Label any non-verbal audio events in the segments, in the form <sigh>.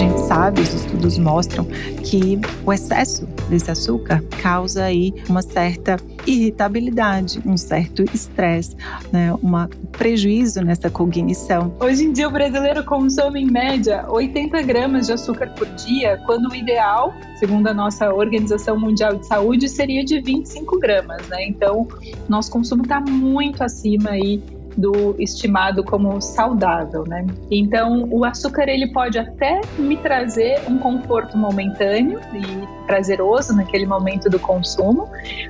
gente sabe, os estudos mostram que o excesso desse açúcar causa aí uma certa irritabilidade, um certo estresse, né, um prejuízo nessa cognição. Hoje em dia o brasileiro consome em média 80 gramas de açúcar por dia, quando o ideal, segundo a nossa Organização Mundial de Saúde, seria de 25 gramas, né? Então, nosso consumo está muito acima aí do estimado como saudável, né? Então, o açúcar ele pode até me trazer um conforto momentâneo e prazeroso naquele momento do consumo,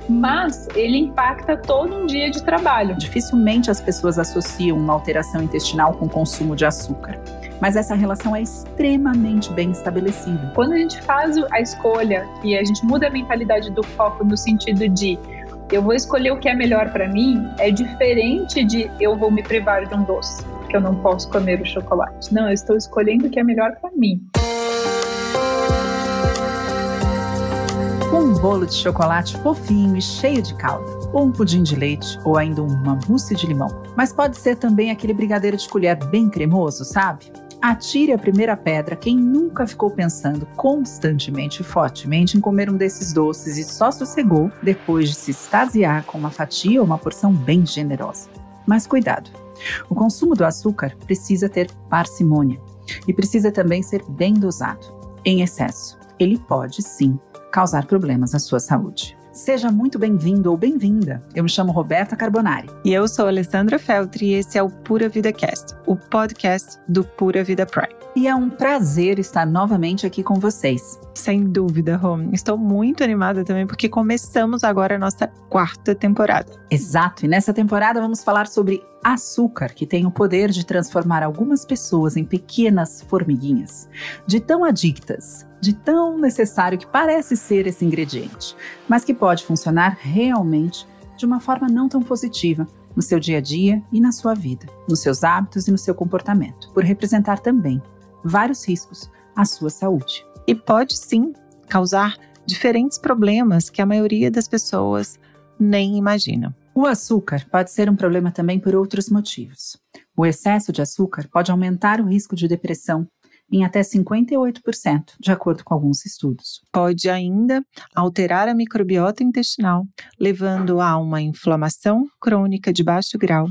mas ele impacta todo um dia de trabalho. Dificilmente as pessoas associam uma alteração intestinal com o consumo de açúcar mas essa relação é extremamente bem estabelecida. Quando a gente faz a escolha e a gente muda a mentalidade do foco no sentido de eu vou escolher o que é melhor para mim é diferente de eu vou me privar de um doce, que eu não posso comer o chocolate. Não, eu estou escolhendo o que é melhor para mim. Um bolo de chocolate fofinho e cheio de calda, ou um pudim de leite, ou ainda uma mousse de limão. Mas pode ser também aquele brigadeiro de colher bem cremoso, sabe? Atire a primeira pedra quem nunca ficou pensando constantemente e fortemente em comer um desses doces e só sossegou depois de se extasiar com uma fatia ou uma porção bem generosa. Mas cuidado! O consumo do açúcar precisa ter parcimônia e precisa também ser bem dosado. Em excesso, ele pode sim causar problemas à sua saúde. Seja muito bem-vindo ou bem-vinda. Eu me chamo Roberta Carbonari. E eu sou Alessandra Feltri e esse é o Pura Vida Cast, o podcast do Pura Vida Prime. E é um prazer estar novamente aqui com vocês. Sem dúvida, Rom. Estou muito animada também porque começamos agora a nossa quarta temporada. Exato, e nessa temporada vamos falar sobre açúcar, que tem o poder de transformar algumas pessoas em pequenas formiguinhas, de tão adictas de tão necessário que parece ser esse ingrediente, mas que pode funcionar realmente de uma forma não tão positiva no seu dia a dia e na sua vida, nos seus hábitos e no seu comportamento, por representar também vários riscos à sua saúde. E pode sim causar diferentes problemas que a maioria das pessoas nem imagina. O açúcar pode ser um problema também por outros motivos. O excesso de açúcar pode aumentar o risco de depressão, em até 58%, de acordo com alguns estudos. Pode ainda alterar a microbiota intestinal, levando a uma inflamação crônica de baixo grau,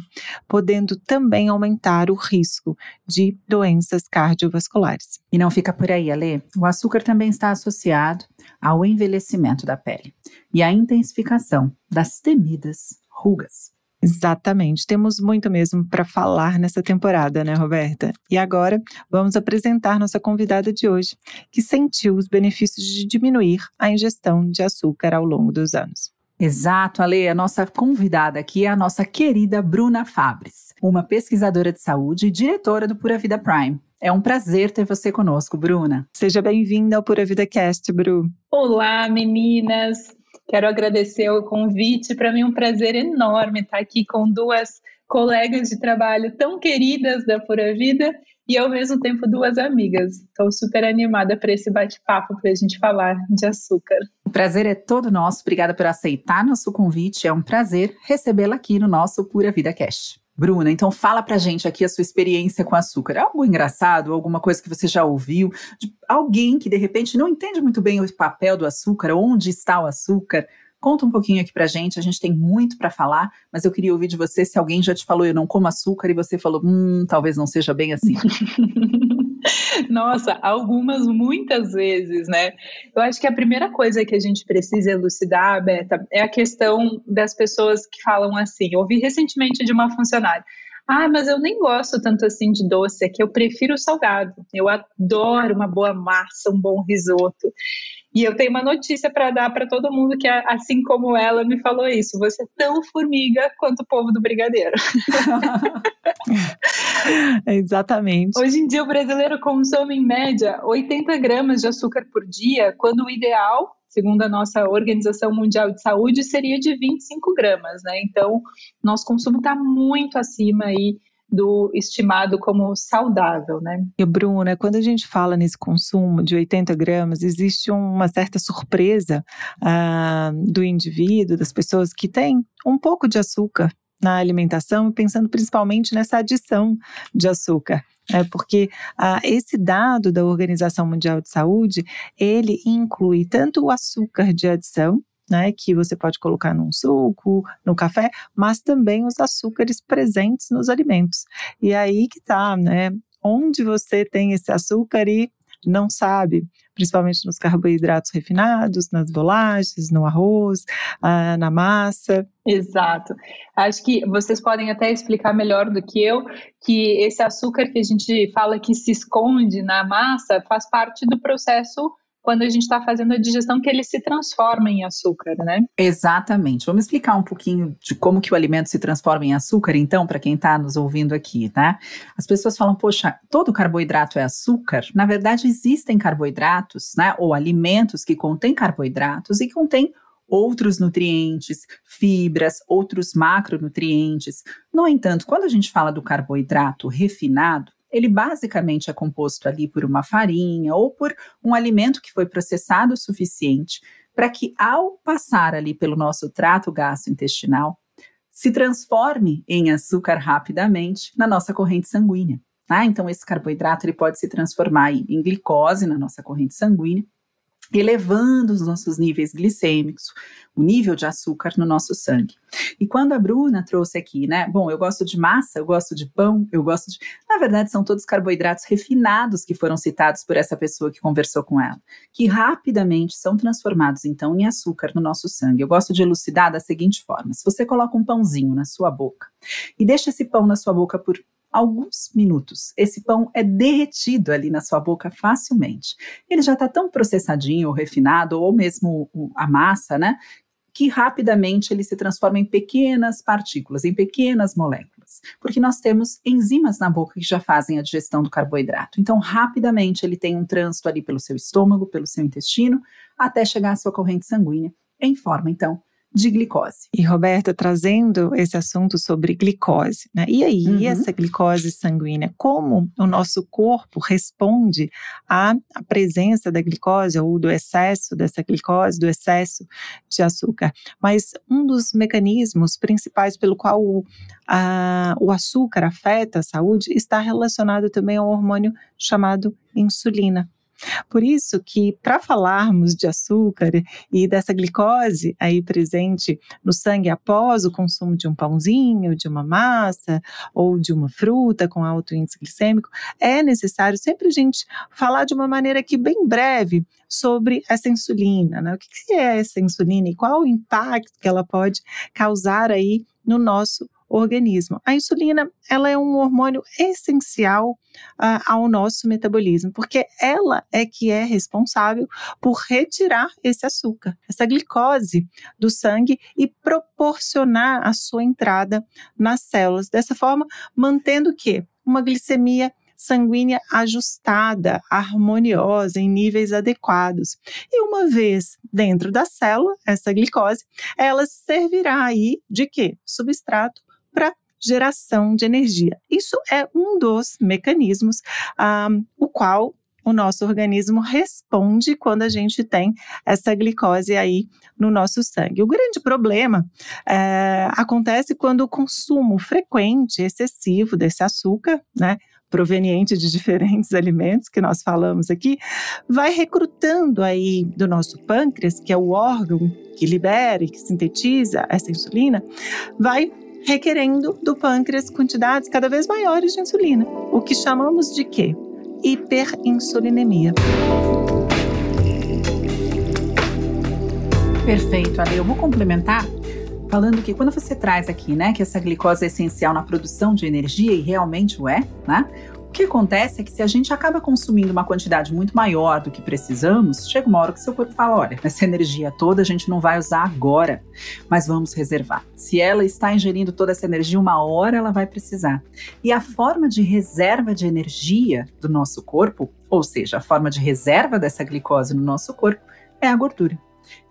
podendo também aumentar o risco de doenças cardiovasculares. E não fica por aí, Ale. O açúcar também está associado ao envelhecimento da pele e à intensificação das temidas rugas. Exatamente, temos muito mesmo para falar nessa temporada, né, Roberta? E agora vamos apresentar nossa convidada de hoje, que sentiu os benefícios de diminuir a ingestão de açúcar ao longo dos anos. Exato, Ale. A nossa convidada aqui é a nossa querida Bruna Fabres, uma pesquisadora de saúde e diretora do Pura Vida Prime. É um prazer ter você conosco, Bruna. Seja bem-vinda ao Pura Vida Cast, Bru. Olá, meninas. Quero agradecer o convite. Para mim é um prazer enorme estar aqui com duas colegas de trabalho tão queridas da Pura Vida e ao mesmo tempo duas amigas. Estou super animada para esse bate-papo para a gente falar de açúcar. O prazer é todo nosso. Obrigada por aceitar nosso convite. É um prazer recebê-la aqui no nosso Pura Vida Cast. Bruna, então fala pra gente aqui a sua experiência com açúcar. É algo engraçado, alguma coisa que você já ouviu, de alguém que de repente não entende muito bem o papel do açúcar, onde está o açúcar. Conta um pouquinho aqui pra gente, a gente tem muito para falar, mas eu queria ouvir de você se alguém já te falou eu não como açúcar e você falou, hum, talvez não seja bem assim. <laughs> Nossa, algumas, muitas vezes, né? Eu acho que a primeira coisa que a gente precisa elucidar, Beta, é a questão das pessoas que falam assim. Eu ouvi recentemente de uma funcionária. Ah, mas eu nem gosto tanto assim de doce, é que eu prefiro salgado. Eu adoro uma boa massa, um bom risoto. E eu tenho uma notícia para dar para todo mundo que, assim como ela me falou isso, você é tão formiga quanto o povo do Brigadeiro. <laughs> <laughs> Exatamente. Hoje em dia, o brasileiro consome, em média, 80 gramas de açúcar por dia, quando o ideal segundo a nossa Organização Mundial de Saúde, seria de 25 gramas, né? Então, nosso consumo está muito acima aí do estimado como saudável, né? E Bruna, quando a gente fala nesse consumo de 80 gramas, existe uma certa surpresa ah, do indivíduo, das pessoas que têm um pouco de açúcar na alimentação, pensando principalmente nessa adição de açúcar né? porque ah, esse dado da Organização Mundial de Saúde, ele inclui tanto o açúcar de adição, né, que você pode colocar num suco, no café, mas também os açúcares presentes nos alimentos. E aí que tá, né? Onde você tem esse açúcar e não sabe, principalmente nos carboidratos refinados, nas bolachas, no arroz, ah, na massa. Exato. Acho que vocês podem até explicar melhor do que eu que esse açúcar que a gente fala que se esconde na massa faz parte do processo quando a gente está fazendo a digestão que ele se transforma em açúcar, né? Exatamente. Vamos explicar um pouquinho de como que o alimento se transforma em açúcar, então, para quem está nos ouvindo aqui, tá? As pessoas falam, poxa, todo carboidrato é açúcar? Na verdade, existem carboidratos, né? Ou alimentos que contêm carboidratos e contêm outros nutrientes, fibras, outros macronutrientes. No entanto, quando a gente fala do carboidrato refinado, ele basicamente é composto ali por uma farinha ou por um alimento que foi processado o suficiente para que, ao passar ali pelo nosso trato gastrointestinal, se transforme em açúcar rapidamente na nossa corrente sanguínea. Tá? Então, esse carboidrato ele pode se transformar em glicose na nossa corrente sanguínea elevando os nossos níveis glicêmicos, o nível de açúcar no nosso sangue. E quando a Bruna trouxe aqui, né? Bom, eu gosto de massa, eu gosto de pão, eu gosto de. Na verdade, são todos carboidratos refinados que foram citados por essa pessoa que conversou com ela, que rapidamente são transformados, então, em açúcar no nosso sangue. Eu gosto de elucidar da seguinte forma: se você coloca um pãozinho na sua boca e deixa esse pão na sua boca por alguns minutos. Esse pão é derretido ali na sua boca facilmente. Ele já está tão processadinho ou refinado, ou mesmo a massa, né? Que rapidamente ele se transforma em pequenas partículas, em pequenas moléculas, porque nós temos enzimas na boca que já fazem a digestão do carboidrato. Então, rapidamente ele tem um trânsito ali pelo seu estômago, pelo seu intestino, até chegar à sua corrente sanguínea, em forma, então, de glicose. E Roberta, trazendo esse assunto sobre glicose, né? E aí, uhum. essa glicose sanguínea, como o nosso corpo responde à, à presença da glicose ou do excesso dessa glicose, do excesso de açúcar? Mas um dos mecanismos principais pelo qual o, a, o açúcar afeta a saúde está relacionado também ao hormônio chamado insulina. Por isso que para falarmos de açúcar e dessa glicose aí presente no sangue após o consumo de um pãozinho, de uma massa ou de uma fruta com alto índice glicêmico, é necessário sempre a gente falar de uma maneira aqui bem breve sobre essa insulina, né? O que é essa insulina e qual o impacto que ela pode causar aí no nosso organismo. A insulina, ela é um hormônio essencial uh, ao nosso metabolismo, porque ela é que é responsável por retirar esse açúcar, essa glicose do sangue e proporcionar a sua entrada nas células. Dessa forma, mantendo o quê? Uma glicemia sanguínea ajustada, harmoniosa, em níveis adequados. E uma vez dentro da célula, essa glicose, ela servirá aí de quê? Substrato para geração de energia. Isso é um dos mecanismos um, o qual o nosso organismo responde quando a gente tem essa glicose aí no nosso sangue. O grande problema é, acontece quando o consumo frequente, excessivo desse açúcar, né, proveniente de <laughs> diferentes alimentos que nós falamos aqui, vai recrutando aí do nosso pâncreas, que é o órgão que libera e que sintetiza essa insulina, vai requerendo do pâncreas quantidades cada vez maiores de insulina, o que chamamos de quê? Hiperinsulinemia. Perfeito, Ale. Eu vou complementar falando que quando você traz aqui, né, que essa glicose é essencial na produção de energia e realmente o é, né? O que acontece é que se a gente acaba consumindo uma quantidade muito maior do que precisamos, chega uma hora que seu corpo fala: olha, essa energia toda a gente não vai usar agora, mas vamos reservar. Se ela está ingerindo toda essa energia, uma hora ela vai precisar. E a forma de reserva de energia do nosso corpo, ou seja, a forma de reserva dessa glicose no nosso corpo, é a gordura.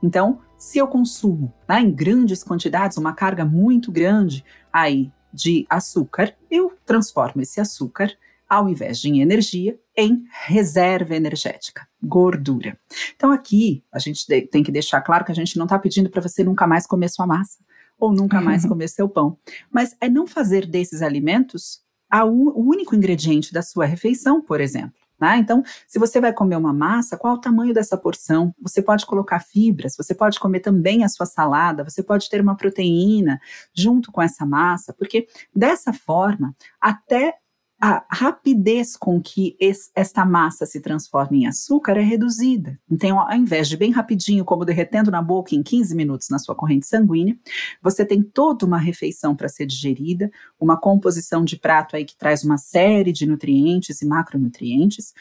Então, se eu consumo tá, em grandes quantidades, uma carga muito grande aí de açúcar, eu transformo esse açúcar ao invés de em energia, em reserva energética, gordura. Então aqui a gente tem que deixar claro que a gente não está pedindo para você nunca mais comer sua massa ou nunca mais comer seu pão, mas é não fazer desses alimentos o único ingrediente da sua refeição, por exemplo. Né? Então, se você vai comer uma massa, qual o tamanho dessa porção? Você pode colocar fibras, você pode comer também a sua salada, você pode ter uma proteína junto com essa massa, porque dessa forma, até a rapidez com que esta massa se transforma em açúcar é reduzida. Então, ao invés de bem rapidinho, como derretendo na boca em 15 minutos na sua corrente sanguínea, você tem toda uma refeição para ser digerida, uma composição de prato aí que traz uma série de nutrientes e macronutrientes,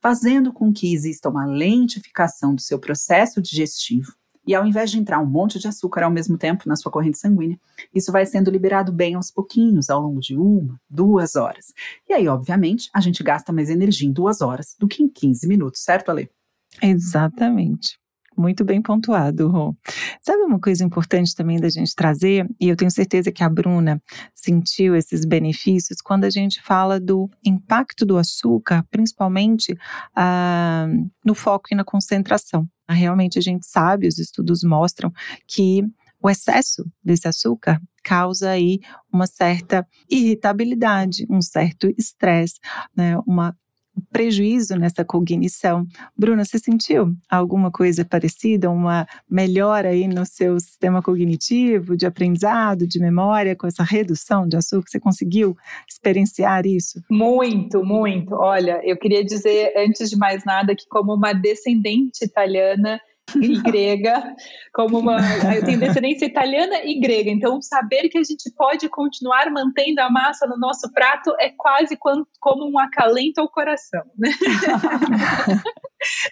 fazendo com que exista uma lentificação do seu processo digestivo e ao invés de entrar um monte de açúcar ao mesmo tempo na sua corrente sanguínea, isso vai sendo liberado bem aos pouquinhos, ao longo de uma, duas horas. E aí, obviamente, a gente gasta mais energia em duas horas do que em 15 minutos, certo, Ale? Exatamente. Muito bem pontuado, Rô. Sabe uma coisa importante também da gente trazer, e eu tenho certeza que a Bruna sentiu esses benefícios quando a gente fala do impacto do açúcar, principalmente ah, no foco e na concentração. Realmente a gente sabe, os estudos mostram que o excesso desse açúcar causa aí uma certa irritabilidade, um certo estresse, né, uma prejuízo nessa cognição. Bruna, você sentiu alguma coisa parecida, uma melhora aí no seu sistema cognitivo, de aprendizado, de memória, com essa redução de açúcar? Você conseguiu experienciar isso? Muito, muito. Olha, eu queria dizer, antes de mais nada, que como uma descendente italiana, <laughs> e grega, como uma. Eu tenho descendência italiana e grega, então saber que a gente pode continuar mantendo a massa no nosso prato é quase como um acalento ao coração, né? <laughs>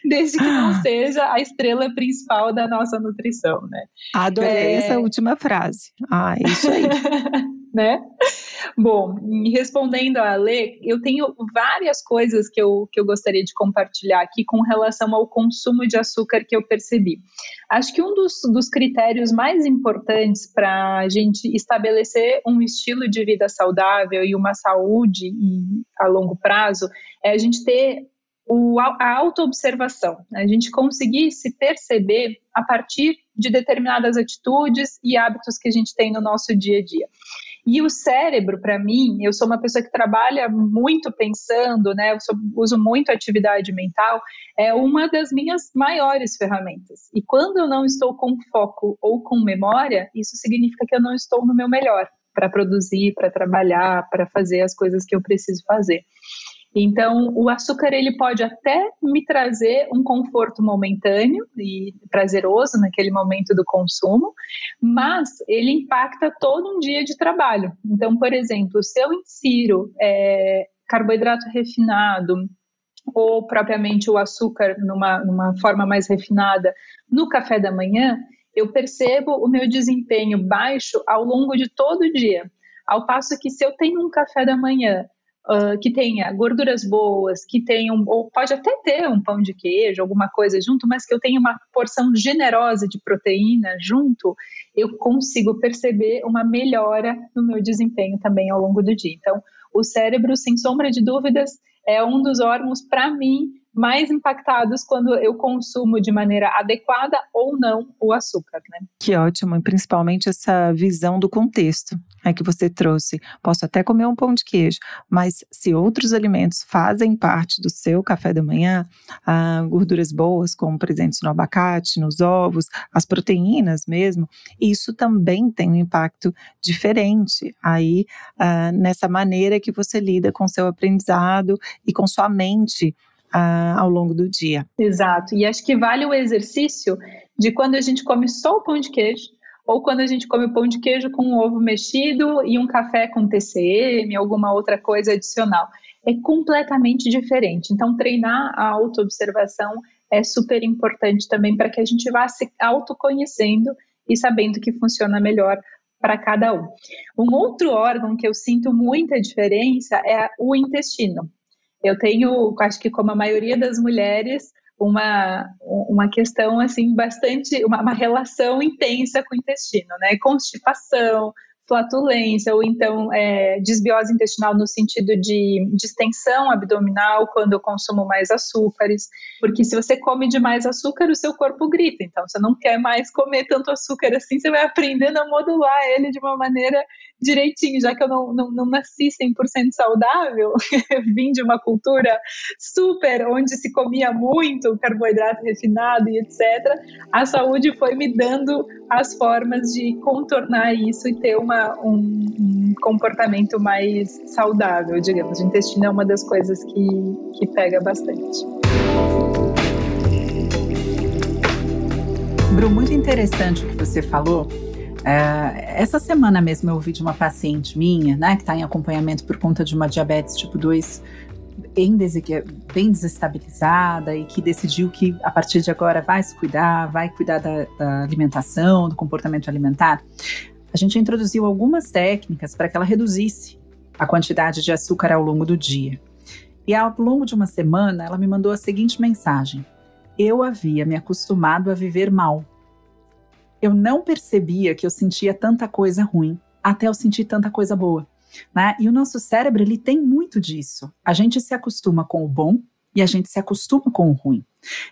Desde que não seja a estrela principal da nossa nutrição, né? Adorei é... essa última frase. Ah, é isso aí. <laughs> né? Bom, respondendo a Lê, eu tenho várias coisas que eu, que eu gostaria de compartilhar aqui com relação ao consumo de açúcar que eu percebi. Acho que um dos, dos critérios mais importantes para a gente estabelecer um estilo de vida saudável e uma saúde a longo prazo é a gente ter o, a autoobservação, né? a gente conseguir se perceber a partir de determinadas atitudes e hábitos que a gente tem no nosso dia a dia. E o cérebro, para mim, eu sou uma pessoa que trabalha muito pensando, né? Eu sou, uso muito atividade mental, é uma das minhas maiores ferramentas. E quando eu não estou com foco ou com memória, isso significa que eu não estou no meu melhor para produzir, para trabalhar, para fazer as coisas que eu preciso fazer. Então, o açúcar ele pode até me trazer um conforto momentâneo e prazeroso naquele momento do consumo, mas ele impacta todo um dia de trabalho. Então, por exemplo, se eu insiro é, carboidrato refinado ou propriamente o açúcar numa, numa forma mais refinada no café da manhã, eu percebo o meu desempenho baixo ao longo de todo o dia. Ao passo que se eu tenho um café da manhã uh, que tenha gorduras boas, que tenha, um, ou pode até ter um pão de queijo, alguma coisa junto, mas que eu tenha uma porção generosa de proteína junto, eu consigo perceber uma melhora no meu desempenho também ao longo do dia. Então, o cérebro, sem sombra de dúvidas, é um dos órgãos, para mim, mais impactados quando eu consumo de maneira adequada ou não o açúcar, né? Que ótimo, e principalmente essa visão do contexto é que você trouxe. Posso até comer um pão de queijo, mas se outros alimentos fazem parte do seu café da manhã, ah, gorduras boas, como presentes no abacate, nos ovos, as proteínas mesmo, isso também tem um impacto diferente aí ah, nessa maneira que você lida com seu aprendizado e com sua mente uh, ao longo do dia. Exato. E acho que vale o exercício de quando a gente come só o pão de queijo, ou quando a gente come pão de queijo com um ovo mexido e um café com TCM, alguma outra coisa adicional. É completamente diferente. Então, treinar a autoobservação é super importante também para que a gente vá se autoconhecendo e sabendo que funciona melhor para cada um. Um outro órgão que eu sinto muita diferença é o intestino. Eu tenho, acho que como a maioria das mulheres, uma, uma questão assim bastante, uma, uma relação intensa com o intestino, né? Constipação, flatulência ou então é, desbiose intestinal no sentido de distensão abdominal quando eu consumo mais açúcares, porque se você come demais açúcar, o seu corpo grita, então você não quer mais comer tanto açúcar assim, você vai aprendendo a modular ele de uma maneira direitinho, já que eu não, não, não nasci 100% saudável, <laughs> vim de uma cultura super onde se comia muito carboidrato refinado e etc. A saúde foi me dando as formas de contornar isso e ter uma, um, comportamento mais saudável, digamos. O intestino é uma das coisas que, que pega bastante. Bru, muito interessante o que você falou. É, essa semana mesmo eu ouvi de uma paciente minha, né, que está em acompanhamento por conta de uma diabetes tipo 2 bem, bem desestabilizada e que decidiu que a partir de agora vai se cuidar, vai cuidar da, da alimentação, do comportamento alimentar. A gente introduziu algumas técnicas para que ela reduzisse a quantidade de açúcar ao longo do dia. E ao longo de uma semana, ela me mandou a seguinte mensagem: eu havia me acostumado a viver mal. Eu não percebia que eu sentia tanta coisa ruim, até eu sentir tanta coisa boa. Né? E o nosso cérebro ele tem muito disso. A gente se acostuma com o bom e a gente se acostuma com o ruim.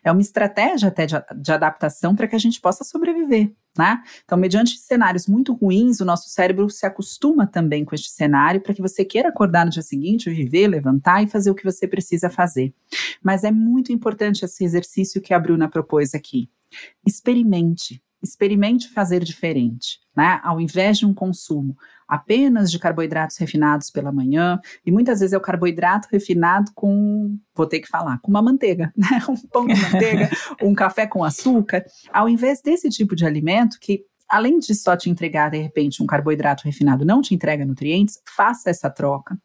É uma estratégia até de, de adaptação para que a gente possa sobreviver. Né? Então, mediante cenários muito ruins, o nosso cérebro se acostuma também com este cenário para que você queira acordar no dia seguinte, viver, levantar e fazer o que você precisa fazer. Mas é muito importante esse exercício que a Bruna propôs aqui. Experimente, experimente fazer diferente, né? Ao invés de um consumo apenas de carboidratos refinados pela manhã, e muitas vezes é o carboidrato refinado com, vou ter que falar, com uma manteiga, <laughs> né? Um pão de manteiga, <laughs> um café com açúcar, ao invés desse tipo de alimento que além de só te entregar de repente um carboidrato refinado não te entrega nutrientes, faça essa troca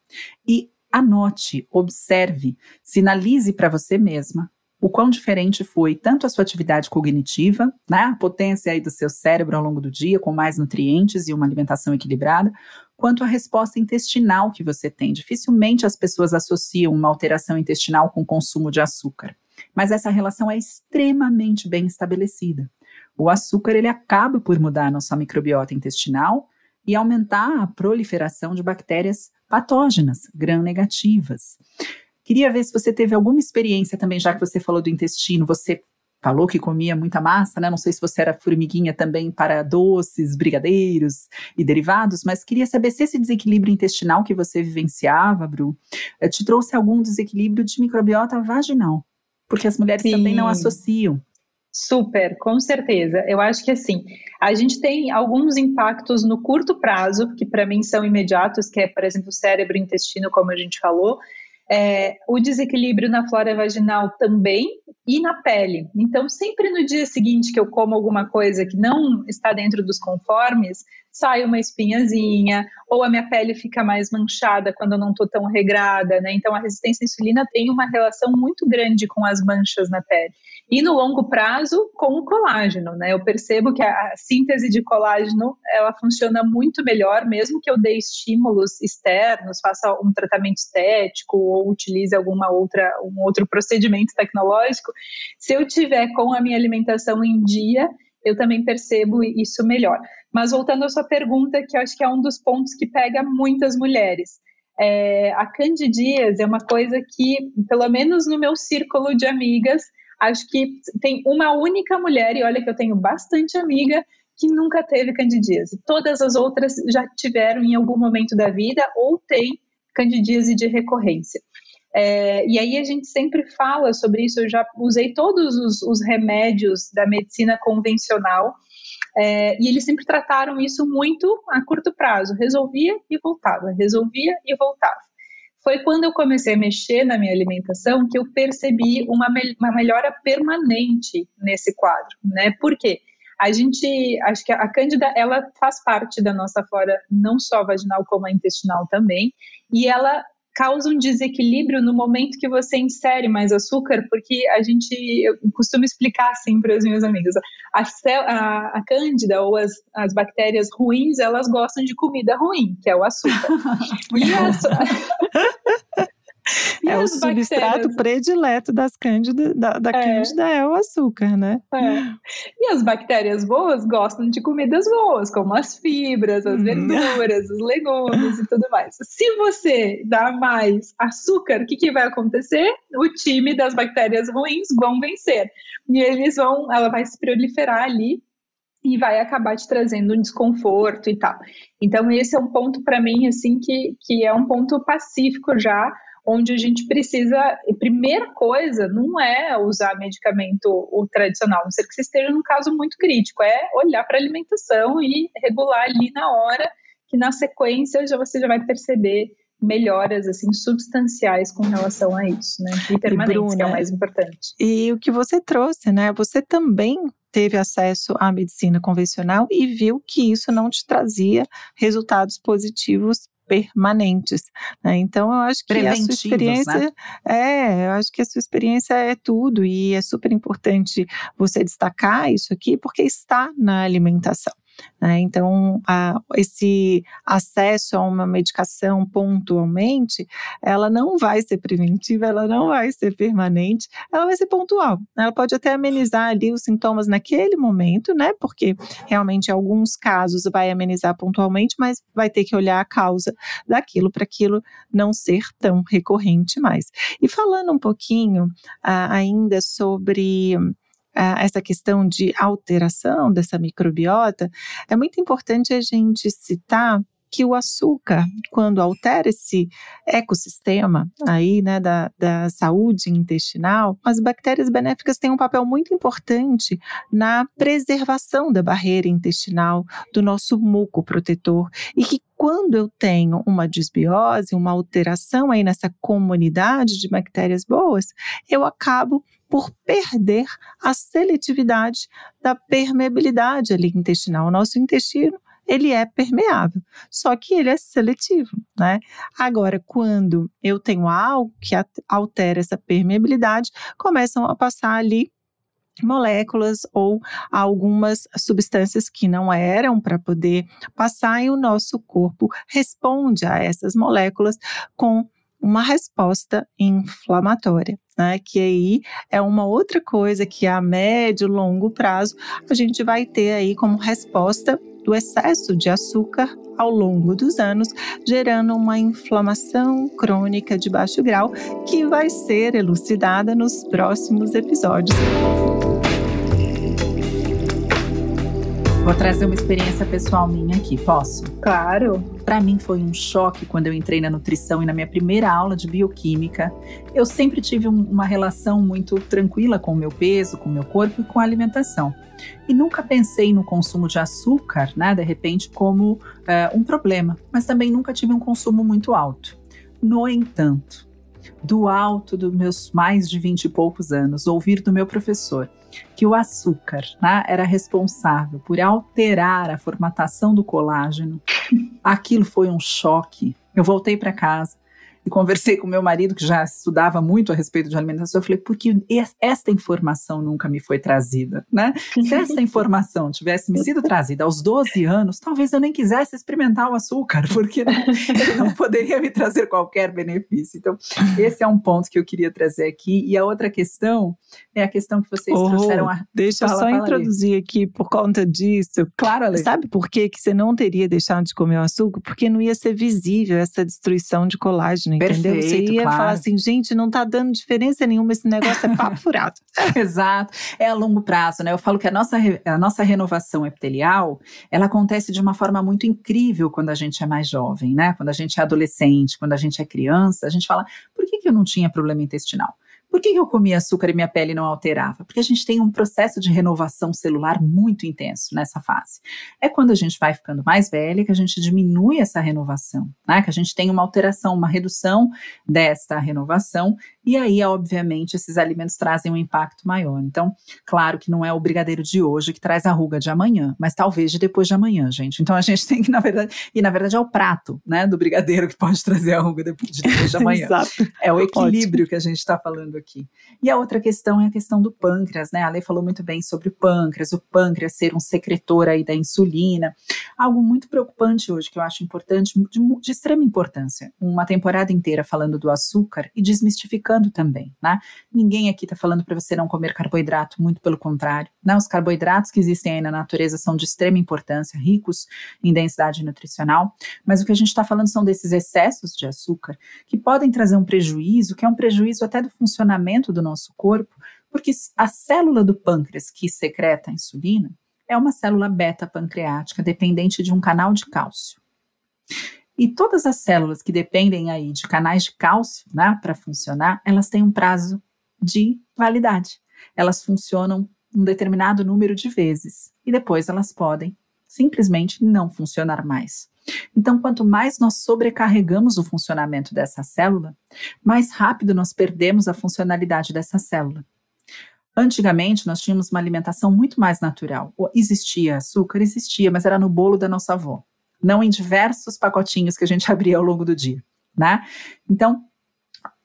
e anote, observe, sinalize para você mesma o quão diferente foi tanto a sua atividade cognitiva, né, a potência aí do seu cérebro ao longo do dia, com mais nutrientes e uma alimentação equilibrada, quanto a resposta intestinal que você tem. Dificilmente as pessoas associam uma alteração intestinal com consumo de açúcar, mas essa relação é extremamente bem estabelecida. O açúcar ele acaba por mudar a nossa microbiota intestinal e aumentar a proliferação de bactérias patógenas, gram-negativas. Queria ver se você teve alguma experiência também, já que você falou do intestino, você falou que comia muita massa, né? Não sei se você era formiguinha também para doces, brigadeiros e derivados, mas queria saber se esse desequilíbrio intestinal que você vivenciava, Bru, eh, te trouxe algum desequilíbrio de microbiota vaginal, porque as mulheres Sim. também não associam. Super, com certeza. Eu acho que assim, a gente tem alguns impactos no curto prazo, que para mim são imediatos, que é, por exemplo, o cérebro e o intestino, como a gente falou, é, o desequilíbrio na flora vaginal também e na pele. Então, sempre no dia seguinte que eu como alguma coisa que não está dentro dos conformes, sai uma espinhazinha, ou a minha pele fica mais manchada quando eu não estou tão regrada, né? Então, a resistência à insulina tem uma relação muito grande com as manchas na pele. E no longo prazo, com o colágeno, né? Eu percebo que a síntese de colágeno, ela funciona muito melhor, mesmo que eu dê estímulos externos, faça um tratamento estético ou utilize alguma outra, um outro procedimento tecnológico. Se eu tiver com a minha alimentação em dia, eu também percebo isso melhor. Mas voltando à sua pergunta, que eu acho que é um dos pontos que pega muitas mulheres. É, a candidíase é uma coisa que, pelo menos no meu círculo de amigas, acho que tem uma única mulher, e olha que eu tenho bastante amiga, que nunca teve candidíase. Todas as outras já tiveram em algum momento da vida ou têm candidíase de recorrência. É, e aí a gente sempre fala sobre isso. Eu já usei todos os, os remédios da medicina convencional é, e eles sempre trataram isso muito a curto prazo. Resolvia e voltava, resolvia e voltava. Foi quando eu comecei a mexer na minha alimentação que eu percebi uma, me uma melhora permanente nesse quadro, né? Por quê? A gente, acho que a cândida, ela faz parte da nossa flora, não só vaginal, como a intestinal também, e ela causa um desequilíbrio no momento que você insere mais açúcar, porque a gente, eu costumo explicar assim para as minhas amigas, a, a, a cândida ou as, as bactérias ruins, elas gostam de comida ruim, que é o açúcar. <laughs> e a, <laughs> é o substrato predileto das cândida, da, da é. cândida é o açúcar, né? É. E as bactérias boas gostam de comidas boas, como as fibras, as hum. verduras, os legumes e tudo mais. Se você dá mais açúcar, o que, que vai acontecer? O time das bactérias ruins vão vencer. E eles vão, ela vai se proliferar ali e vai acabar te trazendo um desconforto e tal. Então esse é um ponto para mim assim que, que é um ponto pacífico já, onde a gente precisa, primeira coisa, não é usar medicamento o tradicional, a não ser que você esteja num caso muito crítico, é olhar para a alimentação e regular ali na hora, que na sequência já você já vai perceber melhoras assim substanciais com relação a isso, né? E permanentes, Bruna, que é o mais importante. E o que você trouxe, né? Você também teve acesso à medicina convencional e viu que isso não te trazia resultados positivos permanentes. Né? Então, eu acho que a sua experiência né? é, eu acho que a sua experiência é tudo e é super importante você destacar isso aqui porque está na alimentação. Né? Então, a, esse acesso a uma medicação pontualmente, ela não vai ser preventiva, ela não vai ser permanente, ela vai ser pontual. Ela pode até amenizar ali os sintomas naquele momento, né? Porque realmente, em alguns casos, vai amenizar pontualmente, mas vai ter que olhar a causa daquilo para aquilo não ser tão recorrente mais. E falando um pouquinho uh, ainda sobre essa questão de alteração dessa microbiota, é muito importante a gente citar que o açúcar, quando altera esse ecossistema aí, né, da, da saúde intestinal, as bactérias benéficas têm um papel muito importante na preservação da barreira intestinal, do nosso muco protetor, e que quando eu tenho uma disbiose, uma alteração aí nessa comunidade de bactérias boas, eu acabo por perder a seletividade da permeabilidade ali intestinal. O nosso intestino ele é permeável, só que ele é seletivo, né? Agora, quando eu tenho algo que altera essa permeabilidade, começam a passar ali moléculas ou algumas substâncias que não eram para poder passar e o nosso corpo responde a essas moléculas com uma resposta inflamatória, né? Que aí é uma outra coisa que a médio, longo prazo a gente vai ter aí como resposta do excesso de açúcar ao longo dos anos, gerando uma inflamação crônica de baixo grau que vai ser elucidada nos próximos episódios. Vou trazer uma experiência pessoal minha aqui, posso? Claro. Para mim foi um choque quando eu entrei na nutrição e na minha primeira aula de bioquímica. Eu sempre tive um, uma relação muito tranquila com o meu peso, com o meu corpo e com a alimentação. E nunca pensei no consumo de açúcar, né, de repente, como uh, um problema, mas também nunca tive um consumo muito alto. No entanto, do alto dos meus mais de vinte e poucos anos, ouvir do meu professor que o açúcar né, era responsável por alterar a formatação do colágeno. Aquilo foi um choque. Eu voltei para casa e conversei com meu marido, que já estudava muito a respeito de alimentação, eu falei, porque esta informação nunca me foi trazida, né? Se essa <laughs> informação tivesse me sido trazida aos 12 anos, talvez eu nem quisesse experimentar o açúcar, porque não, ele não <laughs> poderia me trazer qualquer benefício. Então, esse é um ponto que eu queria trazer aqui. E a outra questão é a questão que vocês oh, trouxeram. A... Deixa fala, eu só fala introduzir aqui por conta disso. Claro, Ale. Sabe por que, que você não teria deixado de comer o açúcar? Porque não ia ser visível essa destruição de colágeno entendeu? Perfeito, Você ia claro. falar assim, gente, não tá dando diferença nenhuma, esse negócio é papo <laughs> furado. Exato, é a longo prazo, né? Eu falo que a nossa, a nossa renovação epitelial, ela acontece de uma forma muito incrível quando a gente é mais jovem, né? Quando a gente é adolescente, quando a gente é criança, a gente fala, por que, que eu não tinha problema intestinal? Por que eu comia açúcar e minha pele não alterava? Porque a gente tem um processo de renovação celular muito intenso nessa fase. É quando a gente vai ficando mais velha que a gente diminui essa renovação, né? Que a gente tem uma alteração, uma redução desta renovação, e aí, obviamente, esses alimentos trazem um impacto maior. Então, claro que não é o brigadeiro de hoje que traz a ruga de amanhã, mas talvez de depois de amanhã, gente. Então a gente <laughs> tem que, na verdade, e na verdade é o prato, né, do brigadeiro que pode trazer a ruga depois de, depois de amanhã. <laughs> Exato. É o equilíbrio Ótimo. que a gente está falando aqui. E a outra questão é a questão do pâncreas, né? A Lei falou muito bem sobre o pâncreas, o pâncreas ser um secretor aí da insulina. Algo muito preocupante hoje que eu acho importante, de, de extrema importância. Uma temporada inteira falando do açúcar e desmistificando também, né? Ninguém aqui está falando para você não comer carboidrato, muito pelo contrário. Né? Os carboidratos que existem aí na natureza são de extrema importância, ricos em densidade nutricional, mas o que a gente está falando são desses excessos de açúcar que podem trazer um prejuízo, que é um prejuízo até do funcionamento do nosso corpo, porque a célula do pâncreas que secreta a insulina, é uma célula beta-pancreática dependente de um canal de cálcio. E todas as células que dependem aí de canais de cálcio, né, para funcionar, elas têm um prazo de validade. Elas funcionam um determinado número de vezes e depois elas podem simplesmente não funcionar mais. Então, quanto mais nós sobrecarregamos o funcionamento dessa célula, mais rápido nós perdemos a funcionalidade dessa célula. Antigamente, nós tínhamos uma alimentação muito mais natural. Existia açúcar, existia, mas era no bolo da nossa avó, não em diversos pacotinhos que a gente <laughs> abria ao longo do dia, né? Então,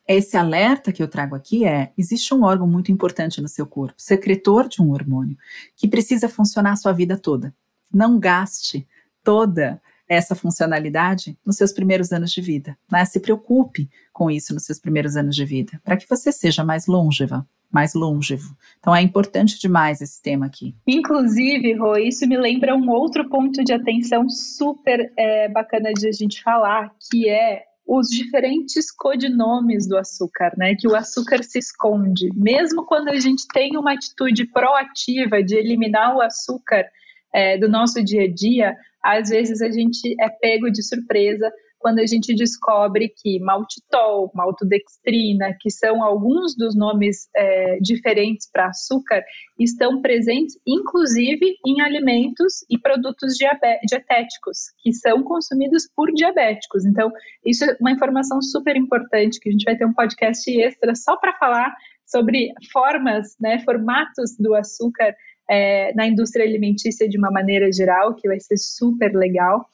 esse alerta que eu trago aqui é: existe um órgão muito importante no seu corpo, secretor de um hormônio, que precisa funcionar a sua vida toda. Não gaste toda essa funcionalidade nos seus primeiros anos de vida. Né? Se preocupe com isso nos seus primeiros anos de vida, para que você seja mais longeva mais longevo. Então é importante demais esse tema aqui. Inclusive, Rô, isso me lembra um outro ponto de atenção super é, bacana de a gente falar, que é os diferentes codinomes do açúcar, né? Que o açúcar se esconde. Mesmo quando a gente tem uma atitude proativa de eliminar o açúcar é, do nosso dia a dia, às vezes a gente é pego de surpresa quando a gente descobre que maltitol, maltodextrina, que são alguns dos nomes é, diferentes para açúcar, estão presentes inclusive em alimentos e produtos dietéticos, que são consumidos por diabéticos. Então, isso é uma informação super importante, que a gente vai ter um podcast extra só para falar sobre formas, né, formatos do açúcar é, na indústria alimentícia de uma maneira geral, que vai ser super legal.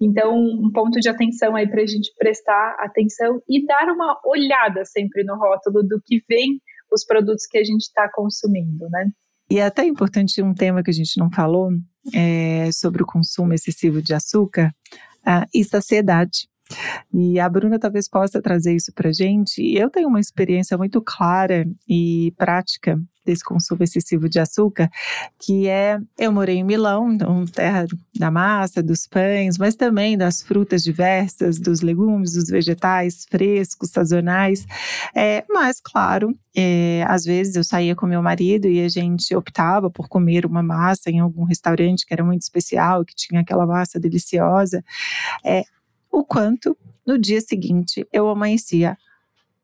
Então, um ponto de atenção aí para a gente prestar atenção e dar uma olhada sempre no rótulo do que vem os produtos que a gente está consumindo, né? E é até importante um tema que a gente não falou é, sobre o consumo excessivo de açúcar e saciedade. E a Bruna talvez possa trazer isso para gente. Eu tenho uma experiência muito clara e prática desse consumo excessivo de açúcar, que é eu morei em Milão, então terra da massa, dos pães, mas também das frutas diversas, dos legumes, dos vegetais frescos, sazonais. É, mas claro, é, às vezes eu saía com meu marido e a gente optava por comer uma massa em algum restaurante que era muito especial, que tinha aquela massa deliciosa. É, o quanto no dia seguinte eu amanhecia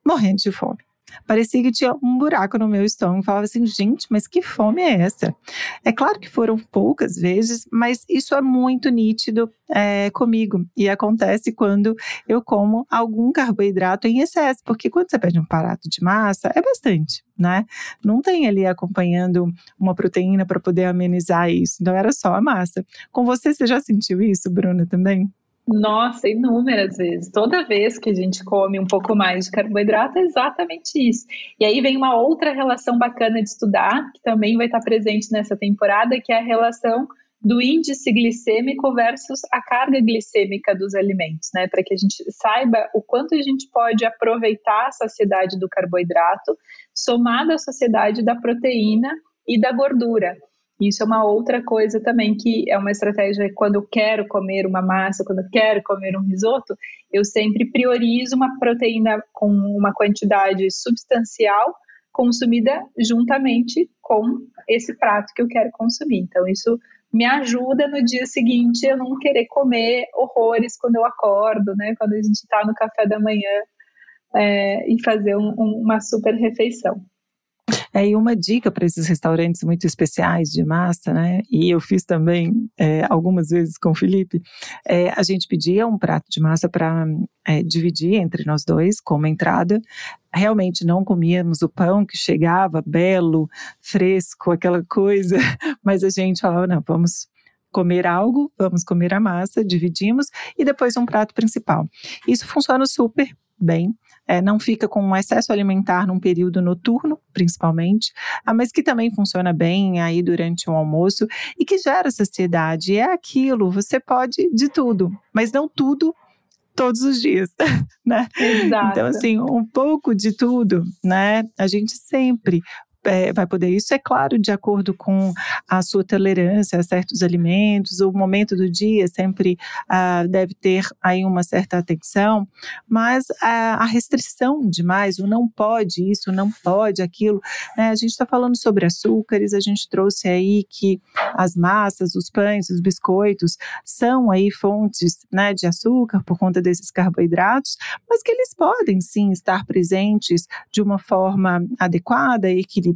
morrendo de fome. Parecia que tinha um buraco no meu estômago. Falava assim, gente, mas que fome é essa? É claro que foram poucas vezes, mas isso é muito nítido é, comigo. E acontece quando eu como algum carboidrato em excesso, porque quando você pede um prato de massa, é bastante, né? Não tem ali acompanhando uma proteína para poder amenizar isso. Então era só a massa. Com você, você já sentiu isso, Bruna, também? Nossa, inúmeras vezes. Toda vez que a gente come um pouco mais de carboidrato, é exatamente isso. E aí vem uma outra relação bacana de estudar, que também vai estar presente nessa temporada, que é a relação do índice glicêmico versus a carga glicêmica dos alimentos, né? Para que a gente saiba o quanto a gente pode aproveitar a saciedade do carboidrato, somada à saciedade da proteína e da gordura. Isso é uma outra coisa também que é uma estratégia quando eu quero comer uma massa, quando eu quero comer um risoto, eu sempre priorizo uma proteína com uma quantidade substancial consumida juntamente com esse prato que eu quero consumir. Então isso me ajuda no dia seguinte a não querer comer horrores quando eu acordo, né? Quando a gente está no café da manhã é, e fazer um, um, uma super refeição. É, e uma dica para esses restaurantes muito especiais de massa, né? E eu fiz também é, algumas vezes com o Felipe. É, a gente pedia um prato de massa para é, dividir entre nós dois como entrada. Realmente não comíamos o pão que chegava belo, fresco, aquela coisa, <laughs> mas a gente falava, não, vamos comer algo, vamos comer a massa, dividimos e depois um prato principal. Isso funciona super bem é, não fica com um excesso alimentar num período noturno, principalmente, ah, mas que também funciona bem aí durante o almoço e que gera saciedade. É aquilo, você pode de tudo, mas não tudo todos os dias, <laughs> né? Exato. Então, assim, um pouco de tudo, né? A gente sempre é, vai poder isso, é claro, de acordo com a sua tolerância a certos alimentos, o momento do dia sempre uh, deve ter aí uma certa atenção, mas a restrição demais, o não pode isso, não pode aquilo, né? a gente está falando sobre açúcares, a gente trouxe aí que as massas, os pães, os biscoitos são aí fontes né, de açúcar por conta desses carboidratos, mas que eles podem sim estar presentes de uma forma adequada, equilibrada,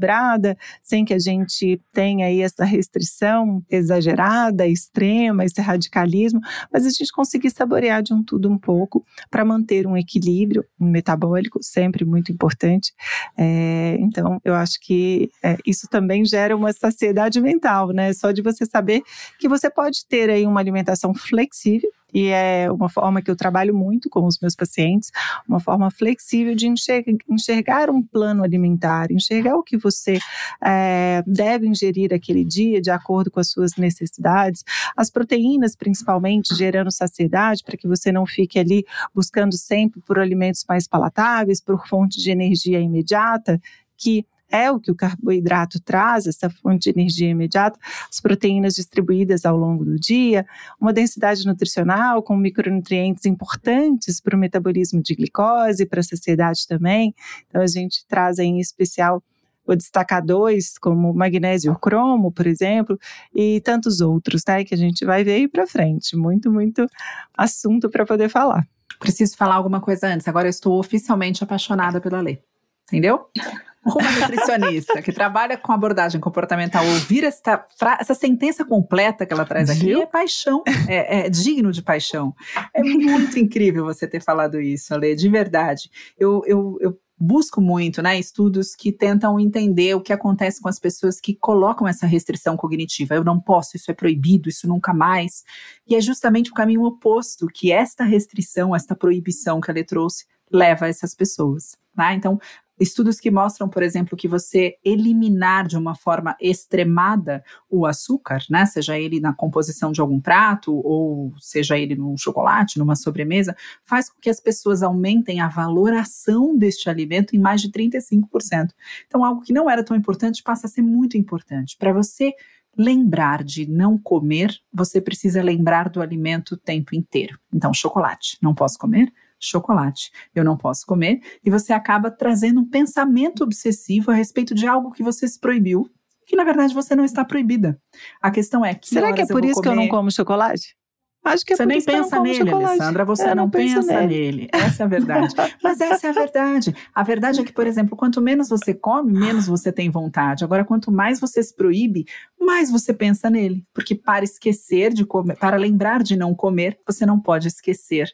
sem que a gente tenha aí essa restrição exagerada, extrema, esse radicalismo, mas a gente conseguir saborear de um tudo um pouco para manter um equilíbrio metabólico, sempre muito importante. É, então, eu acho que é, isso também gera uma saciedade mental, né? Só de você saber que você pode ter aí uma alimentação flexível, e é uma forma que eu trabalho muito com os meus pacientes, uma forma flexível de enxergar, um plano alimentar, enxergar o que você é, deve ingerir aquele dia de acordo com as suas necessidades, as proteínas principalmente gerando saciedade para que você não fique ali buscando sempre por alimentos mais palatáveis, por fontes de energia imediata que é o que o carboidrato traz, essa fonte de energia imediata, as proteínas distribuídas ao longo do dia, uma densidade nutricional com micronutrientes importantes para o metabolismo de glicose, para a saciedade também. Então, a gente traz aí em especial vou destacar dois, como magnésio cromo, por exemplo, e tantos outros, né, que a gente vai ver aí para frente. Muito, muito assunto para poder falar. Preciso falar alguma coisa antes. Agora eu estou oficialmente apaixonada pela lei. Entendeu? Uma nutricionista que trabalha com abordagem comportamental ouvir essa, essa sentença completa que ela traz aqui Viu? é paixão, é, é, digno de paixão. É muito incrível você ter falado isso, Ale, de verdade. Eu, eu, eu busco muito, né, estudos que tentam entender o que acontece com as pessoas que colocam essa restrição cognitiva. Eu não posso, isso é proibido, isso nunca mais. E é justamente o caminho oposto que esta restrição, esta proibição que ela trouxe, leva essas pessoas. Tá? Então, Estudos que mostram, por exemplo, que você eliminar de uma forma extremada o açúcar, né, seja ele na composição de algum prato ou seja ele no chocolate, numa sobremesa, faz com que as pessoas aumentem a valoração deste alimento em mais de 35%. Então, algo que não era tão importante passa a ser muito importante. Para você lembrar de não comer, você precisa lembrar do alimento o tempo inteiro. Então, chocolate, não posso comer? Chocolate. Eu não posso comer. E você acaba trazendo um pensamento obsessivo a respeito de algo que você se proibiu, que na verdade você não está proibida. A questão é que. Será que é por isso que eu não como chocolate? Acho que é você nem pensa nele, chocolate. Alessandra, você não, não pensa nele. nele. Essa é a verdade. Mas essa é a verdade. A verdade é que, por exemplo, quanto menos você come, menos você tem vontade. Agora, quanto mais você se proíbe, mais você pensa nele. Porque para esquecer de comer, para lembrar de não comer, você não pode esquecer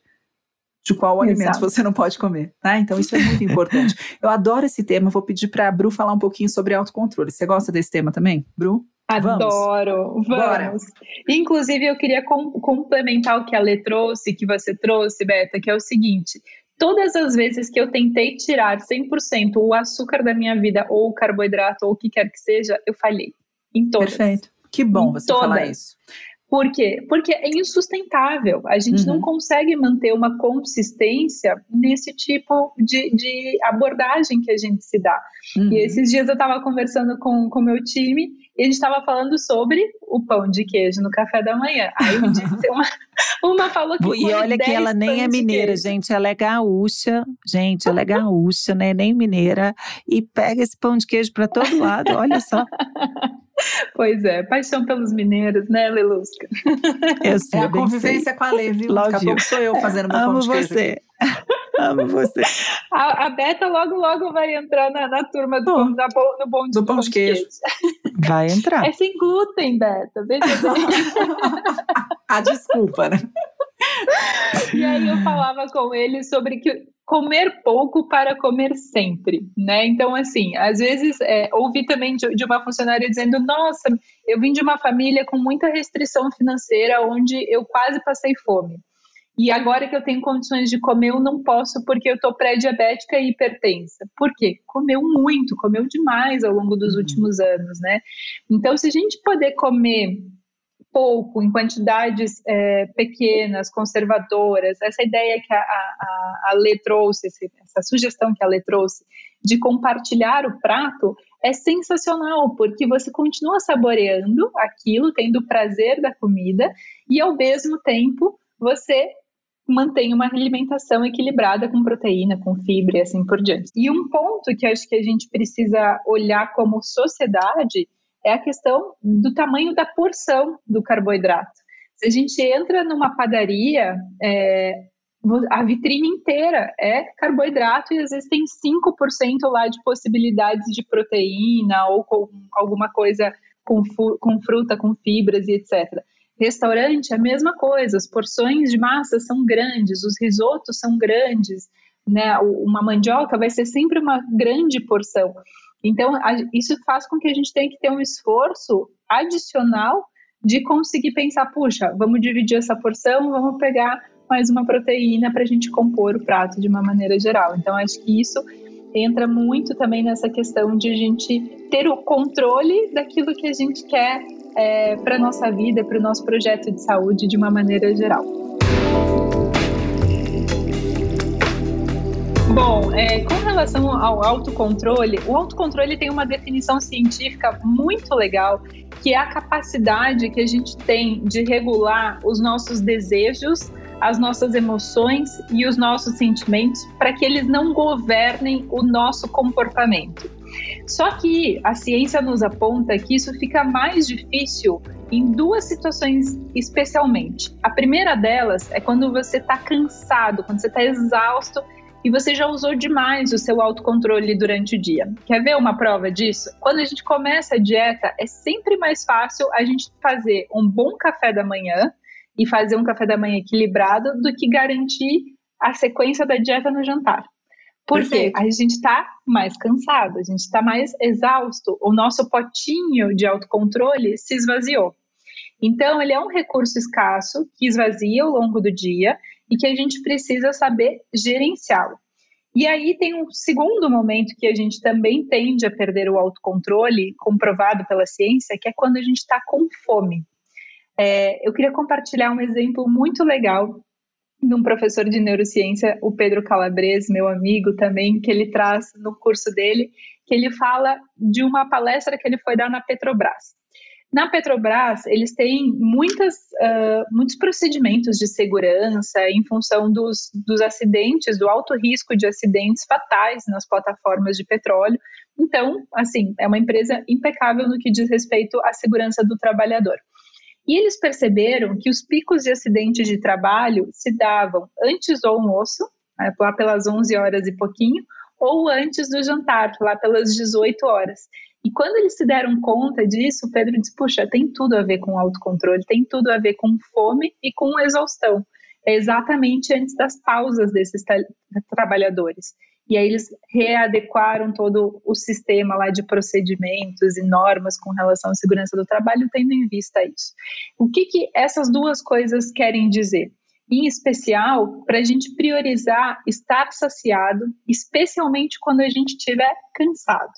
de qual Exato. alimento você não pode comer, né? Então isso é muito importante. <laughs> Eu adoro esse tema, vou pedir para a Bru falar um pouquinho sobre autocontrole. Você gosta desse tema também, Bru? Adoro, vamos. vamos. Inclusive, eu queria com, complementar o que a Lê trouxe, que você trouxe, Beta, que é o seguinte: todas as vezes que eu tentei tirar 100% o açúcar da minha vida, ou o carboidrato, ou o que quer que seja, eu falhei. Em todas. Perfeito. Que bom em você todas. falar isso. Por quê? Porque é insustentável. A gente uhum. não consegue manter uma consistência nesse tipo de, de abordagem que a gente se dá. Uhum. E esses dias eu estava conversando com o meu time e a gente estava falando sobre o pão de queijo no café da manhã. Aí me disse <laughs> uma, uma falou que. E olha que ela nem é mineira, gente. Ela é gaúcha. Gente, ela é gaúcha, né? Nem mineira. E pega esse pão de queijo para todo lado, olha só. <laughs> <laughs> Pois é, paixão pelos mineiros, né, Lelusca? Eu sei, é a convivência sei. com a Lê, viu? Daqui a pouco sou eu fazendo meu Amo pão de você. <laughs> Amo você. A, a, Beta logo, logo vai entrar na, na turma do, pão, na, no bom de, do pão de queijo. queijo. <laughs> Vai entrar. É sem glúten, Beta, veja bem. a desculpa, né? <laughs> E aí eu falava com ele sobre que comer pouco para comer sempre, né? Então, assim, às vezes é, ouvi também de, de, uma funcionária dizendo: Nossa, eu vim de uma família com muita restrição financeira, onde eu quase passei fome. E agora que eu tenho condições de comer, eu não posso porque eu tô pré-diabética e hipertensa. Por quê? Comeu muito, comeu demais ao longo dos uhum. últimos anos, né? Então, se a gente poder comer pouco, em quantidades é, pequenas, conservadoras, essa ideia que a, a, a Lê trouxe, essa sugestão que a Lê trouxe de compartilhar o prato, é sensacional, porque você continua saboreando aquilo, tendo o prazer da comida, e ao mesmo tempo você mantém uma alimentação equilibrada com proteína, com fibra e assim por diante. E um ponto que acho que a gente precisa olhar como sociedade é a questão do tamanho da porção do carboidrato. Se a gente entra numa padaria, é, a vitrine inteira é carboidrato e às vezes tem 5% lá de possibilidades de proteína ou com alguma coisa com, com fruta, com fibras e etc. Restaurante, a mesma coisa, as porções de massa são grandes, os risotos são grandes, né? Uma mandioca vai ser sempre uma grande porção. Então, a, isso faz com que a gente tenha que ter um esforço adicional de conseguir pensar, puxa, vamos dividir essa porção, vamos pegar mais uma proteína para a gente compor o prato de uma maneira geral. Então, acho que isso entra muito também nessa questão de a gente ter o controle daquilo que a gente quer é, para a nossa vida, para o nosso projeto de saúde de uma maneira geral. Bom, é, com relação ao autocontrole, o autocontrole tem uma definição científica muito legal, que é a capacidade que a gente tem de regular os nossos desejos, as nossas emoções e os nossos sentimentos para que eles não governem o nosso comportamento. Só que a ciência nos aponta que isso fica mais difícil em duas situações especialmente. A primeira delas é quando você está cansado, quando você está exausto e você já usou demais o seu autocontrole durante o dia. Quer ver uma prova disso? Quando a gente começa a dieta, é sempre mais fácil a gente fazer um bom café da manhã e fazer um café da manhã equilibrado do que garantir a sequência da dieta no jantar. Porque a gente está mais cansado, a gente está mais exausto, o nosso potinho de autocontrole se esvaziou. Então, ele é um recurso escasso que esvazia ao longo do dia e que a gente precisa saber gerenciá-lo. E aí tem um segundo momento que a gente também tende a perder o autocontrole, comprovado pela ciência, que é quando a gente está com fome. É, eu queria compartilhar um exemplo muito legal de um professor de neurociência, o Pedro Calabres, meu amigo também, que ele traz no curso dele, que ele fala de uma palestra que ele foi dar na Petrobras. Na Petrobras, eles têm muitas, uh, muitos procedimentos de segurança em função dos, dos acidentes, do alto risco de acidentes fatais nas plataformas de petróleo. Então, assim, é uma empresa impecável no que diz respeito à segurança do trabalhador. E eles perceberam que os picos de acidentes de trabalho se davam antes do almoço, né, lá pelas 11 horas e pouquinho, ou antes do jantar, lá pelas 18 horas. E quando eles se deram conta disso, Pedro disse: puxa, tem tudo a ver com autocontrole, tem tudo a ver com fome e com exaustão. É exatamente antes das pausas desses trabalhadores. E aí eles readequaram todo o sistema lá de procedimentos e normas com relação à segurança do trabalho, tendo em vista isso. O que, que essas duas coisas querem dizer? Em especial, para a gente priorizar estar saciado, especialmente quando a gente estiver cansado.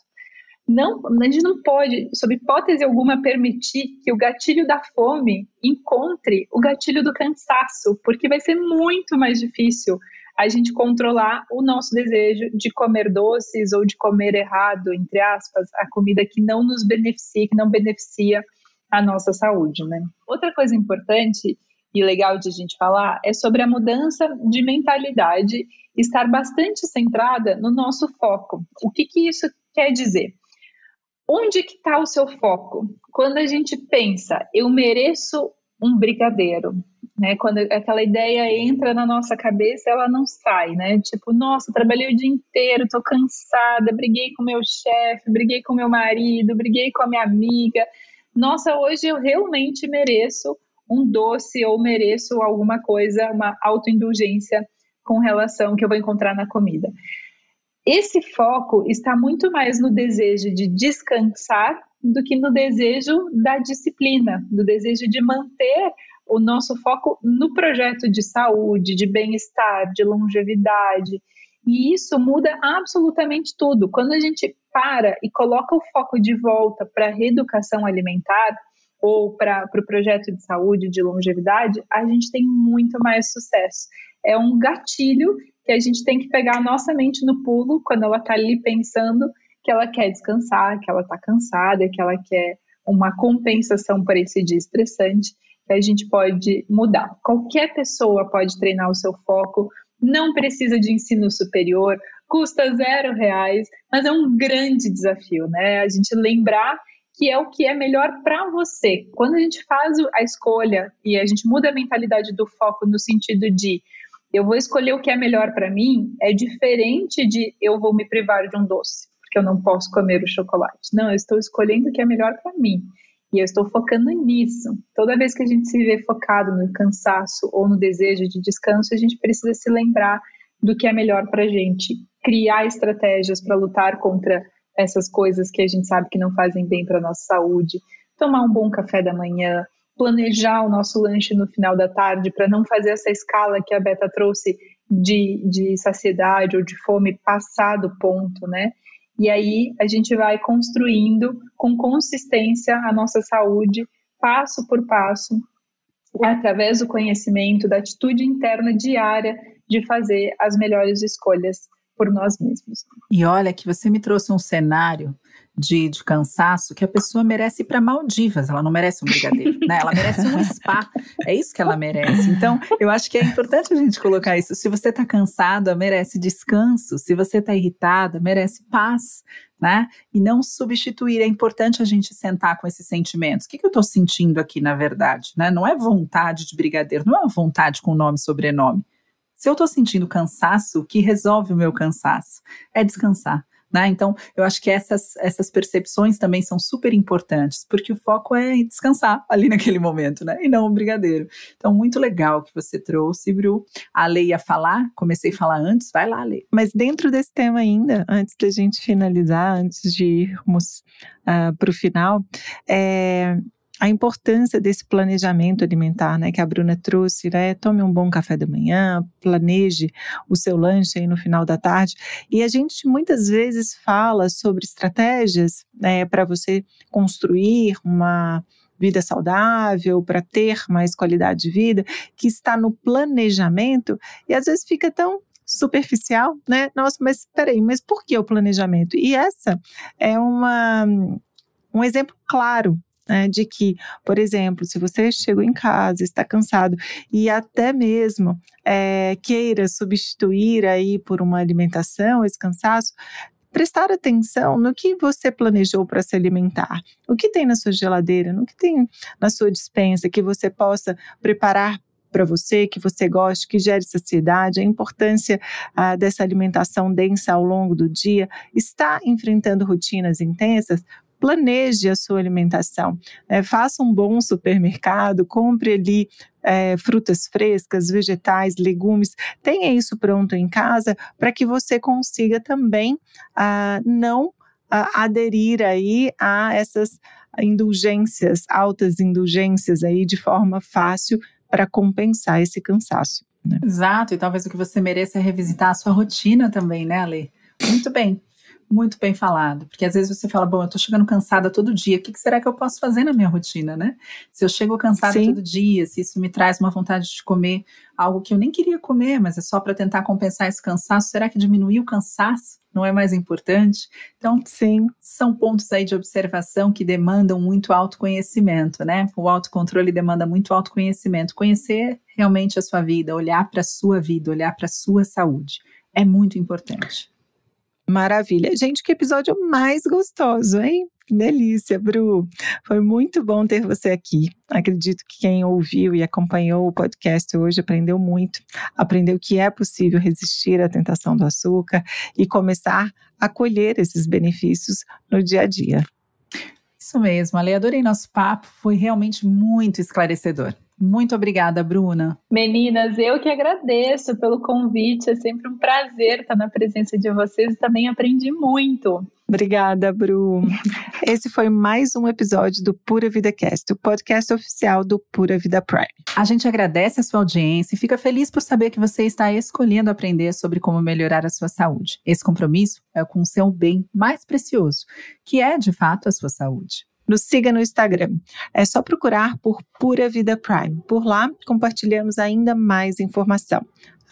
Não, a gente não pode, sob hipótese alguma, permitir que o gatilho da fome encontre o gatilho do cansaço, porque vai ser muito mais difícil a gente controlar o nosso desejo de comer doces ou de comer errado, entre aspas, a comida que não nos beneficia, que não beneficia a nossa saúde, né? Outra coisa importante e legal de a gente falar é sobre a mudança de mentalidade, estar bastante centrada no nosso foco. O que, que isso quer dizer? Onde que está o seu foco? Quando a gente pensa, eu mereço um brigadeiro, né? Quando aquela ideia entra na nossa cabeça, ela não sai, né? Tipo, nossa, trabalhei o dia inteiro, tô cansada, briguei com meu chefe, briguei com meu marido, briguei com a minha amiga. Nossa, hoje eu realmente mereço um doce ou mereço alguma coisa, uma autoindulgência com relação que eu vou encontrar na comida. Esse foco está muito mais no desejo de descansar do que no desejo da disciplina, do desejo de manter o nosso foco no projeto de saúde, de bem-estar, de longevidade. E isso muda absolutamente tudo. Quando a gente para e coloca o foco de volta para a reeducação alimentar ou para o pro projeto de saúde, de longevidade, a gente tem muito mais sucesso. É um gatilho que a gente tem que pegar a nossa mente no pulo quando ela está ali pensando que ela quer descansar, que ela está cansada, que ela quer uma compensação para esse dia estressante, que a gente pode mudar. Qualquer pessoa pode treinar o seu foco, não precisa de ensino superior, custa zero reais, mas é um grande desafio, né? A gente lembrar que é o que é melhor para você. Quando a gente faz a escolha e a gente muda a mentalidade do foco no sentido de eu vou escolher o que é melhor para mim, é diferente de eu vou me privar de um doce, porque eu não posso comer o chocolate. Não, eu estou escolhendo o que é melhor para mim. E eu estou focando nisso. Toda vez que a gente se vê focado no cansaço ou no desejo de descanso, a gente precisa se lembrar do que é melhor para a gente. Criar estratégias para lutar contra essas coisas que a gente sabe que não fazem bem para nossa saúde. Tomar um bom café da manhã, planejar o nosso lanche no final da tarde para não fazer essa escala que a Beta trouxe de, de saciedade ou de fome passar do ponto, né? E aí a gente vai construindo com consistência a nossa saúde, passo por passo, através do conhecimento, da atitude interna diária de fazer as melhores escolhas por nós mesmos. E olha que você me trouxe um cenário de, de cansaço que a pessoa merece ir para Maldivas, ela não merece um brigadeiro, né? Ela merece um spa, é isso que ela merece. Então, eu acho que é importante a gente colocar isso. Se você está cansada, merece descanso. Se você está irritada, merece paz, né? E não substituir. É importante a gente sentar com esses sentimentos. O que, que eu estou sentindo aqui, na verdade? Né? Não é vontade de brigadeiro, não é uma vontade com nome e sobrenome. Se eu estou sentindo cansaço, o que resolve o meu cansaço? É descansar. Né? Então, eu acho que essas, essas percepções também são super importantes, porque o foco é descansar ali <laughs> naquele momento, né? E não o brigadeiro. Então, muito legal que você trouxe, Bru. A Lei ia falar, comecei a falar antes, vai lá, Lei. Mas dentro desse tema ainda, antes da gente finalizar, antes de irmos uh, ah, para o final, é, a importância desse planejamento alimentar, né, que a Bruna trouxe, né, tome um bom café da manhã, planeje o seu lanche aí no final da tarde, e a gente muitas vezes fala sobre estratégias né, para você construir uma vida saudável, para ter mais qualidade de vida, que está no planejamento, e às vezes fica tão superficial, né? Nossa, mas peraí, mas por que o planejamento? E essa é uma um exemplo claro né, de que, por exemplo, se você chegou em casa, está cansado e até mesmo é, queira substituir aí por uma alimentação esse cansaço, prestar atenção no que você planejou para se alimentar, o que tem na sua geladeira, no que tem na sua dispensa que você possa preparar para você, que você goste, que gere saciedade, a importância ah, dessa alimentação densa ao longo do dia, está enfrentando rotinas intensas, planeje a sua alimentação. É, faça um bom supermercado, compre ali é, frutas frescas, vegetais, legumes, tenha isso pronto em casa para que você consiga também ah, não ah, aderir aí a essas indulgências, altas indulgências aí de forma fácil para compensar esse cansaço. Né? Exato, e talvez o que você mereça é revisitar a sua rotina também, né, Ale? Muito bem muito bem falado. Porque às vezes você fala, bom, eu tô chegando cansada todo dia, o que, que será que eu posso fazer na minha rotina, né? Se eu chego cansada Sim. todo dia, se isso me traz uma vontade de comer algo que eu nem queria comer, mas é só para tentar compensar esse cansaço, será que diminuir o cansaço não é mais importante? Então, Sim. são pontos aí de observação que demandam muito autoconhecimento, né? O autocontrole demanda muito autoconhecimento. Conhecer realmente a sua vida, olhar para a sua vida, olhar para a sua saúde. É muito importante. Maravilha. Gente, que episódio mais gostoso, hein? Delícia, Bru. Foi muito bom ter você aqui. Acredito que quem ouviu e acompanhou o podcast hoje aprendeu muito. Aprendeu que é possível resistir à tentação do açúcar e começar a colher esses benefícios no dia a dia. Isso mesmo, Ale. Adorei nosso papo. Foi realmente muito esclarecedor. Muito obrigada, Bruna. Meninas, eu que agradeço pelo convite. É sempre um prazer estar na presença de vocês e também aprendi muito. Obrigada, Bru. Esse foi mais um episódio do Pura Vida Cast, o podcast oficial do Pura Vida Prime. A gente agradece a sua audiência e fica feliz por saber que você está escolhendo aprender sobre como melhorar a sua saúde. Esse compromisso é com o seu bem mais precioso, que é, de fato, a sua saúde. Nos siga no Instagram. É só procurar por Pura Vida Prime. Por lá, compartilhamos ainda mais informação.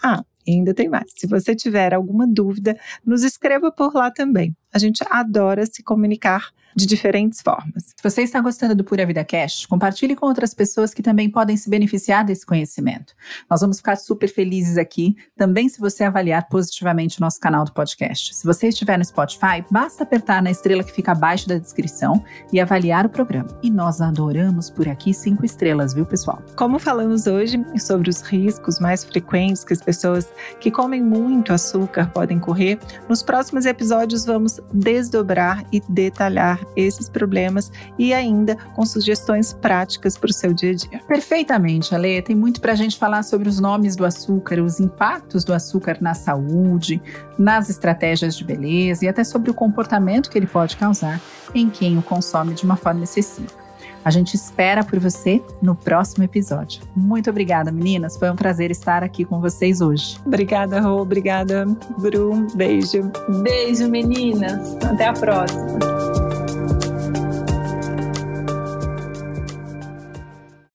Ah, ainda tem mais. Se você tiver alguma dúvida, nos escreva por lá também. A gente adora se comunicar de diferentes formas. Se você está gostando do Pura Vida Cash, compartilhe com outras pessoas que também podem se beneficiar desse conhecimento. Nós vamos ficar super felizes aqui, também se você avaliar positivamente o nosso canal do podcast. Se você estiver no Spotify, basta apertar na estrela que fica abaixo da descrição e avaliar o programa. E nós adoramos por aqui cinco estrelas, viu, pessoal? Como falamos hoje sobre os riscos mais frequentes que as pessoas que comem muito açúcar podem correr, nos próximos episódios vamos desdobrar e detalhar esses problemas e ainda com sugestões práticas para o seu dia a dia. Perfeitamente, Ale. Tem muito para a gente falar sobre os nomes do açúcar, os impactos do açúcar na saúde, nas estratégias de beleza e até sobre o comportamento que ele pode causar em quem o consome de uma forma excessiva. A gente espera por você no próximo episódio. Muito obrigada, meninas. Foi um prazer estar aqui com vocês hoje. Obrigada, Rô. Obrigada, Bru. Beijo. Beijo, meninas. Até a próxima.